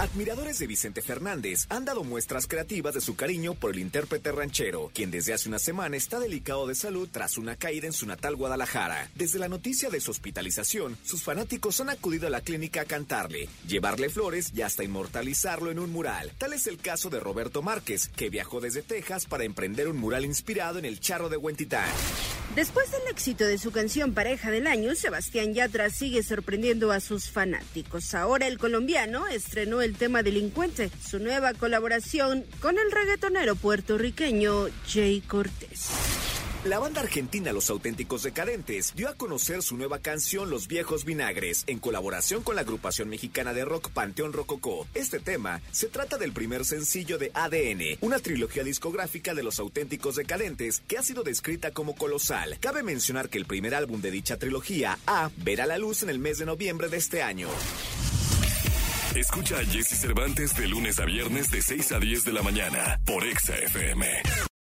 Admiradores de Vicente Fernández han dado muestras creativas de su cariño por el intérprete ranchero, quien desde hace una semana está delicado de salud tras una caída en su natal Guadalajara. Desde la noticia de su hospitalización, sus fanáticos han acudido a la clínica a cantarle, llevarle flores y hasta inmortalizarlo en un mural. Tal es el caso de Roberto Márquez, que viajó desde Texas para emprender un mural inspirado en el charro de Huentitán. Después del éxito de su canción Pareja del Año, Sebastián Yatra sigue sorprendiendo a sus fanáticos. Ahora el colombiano estrenó el tema Delincuente, su nueva colaboración con el reggaetonero puertorriqueño Jay Cortés. La banda argentina Los Auténticos Decadentes dio a conocer su nueva canción Los Viejos Vinagres en colaboración con la agrupación mexicana de rock Panteón Rococó. Este tema se trata del primer sencillo de ADN, una trilogía discográfica de Los Auténticos Decadentes que ha sido descrita como colosal. Cabe mencionar que el primer álbum de dicha trilogía, A, verá la luz en el mes de noviembre de este año. Escucha a Jesse Cervantes de lunes a viernes de 6 a 10 de la mañana por Exa FM.